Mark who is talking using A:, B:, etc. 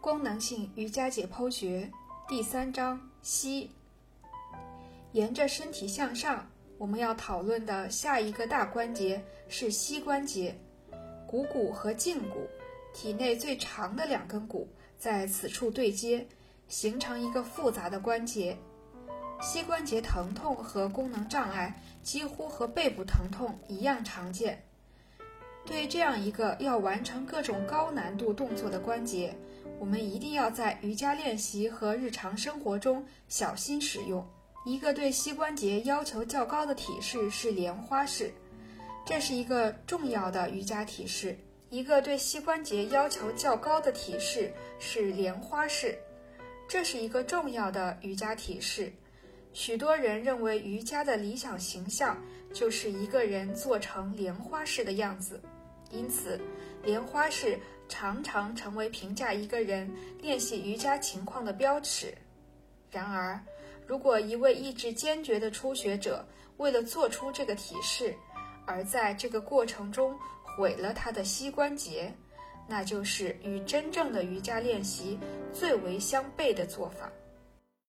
A: 功能性瑜伽解剖学第三章膝。沿着身体向上，我们要讨论的下一个大关节是膝关节。股骨和胫骨，体内最长的两根骨在此处对接，形成一个复杂的关节。膝关节疼痛和功能障碍几乎和背部疼痛一样常见。对这样一个要完成各种高难度动作的关节，我们一定要在瑜伽练习和日常生活中小心使用。一个对膝关节要求较高的体式是莲花式，这是一个重要的瑜伽体式。一个对膝关节要求较高的体式是莲花式，这是一个重要的瑜伽体式。许多人认为瑜伽的理想形象就是一个人做成莲花式的样子，因此，莲花式常常成为评价一个人练习瑜伽情况的标尺。然而，如果一位意志坚决的初学者为了做出这个体式，而在这个过程中毁了他的膝关节，那就是与真正的瑜伽练习最为相悖的做法。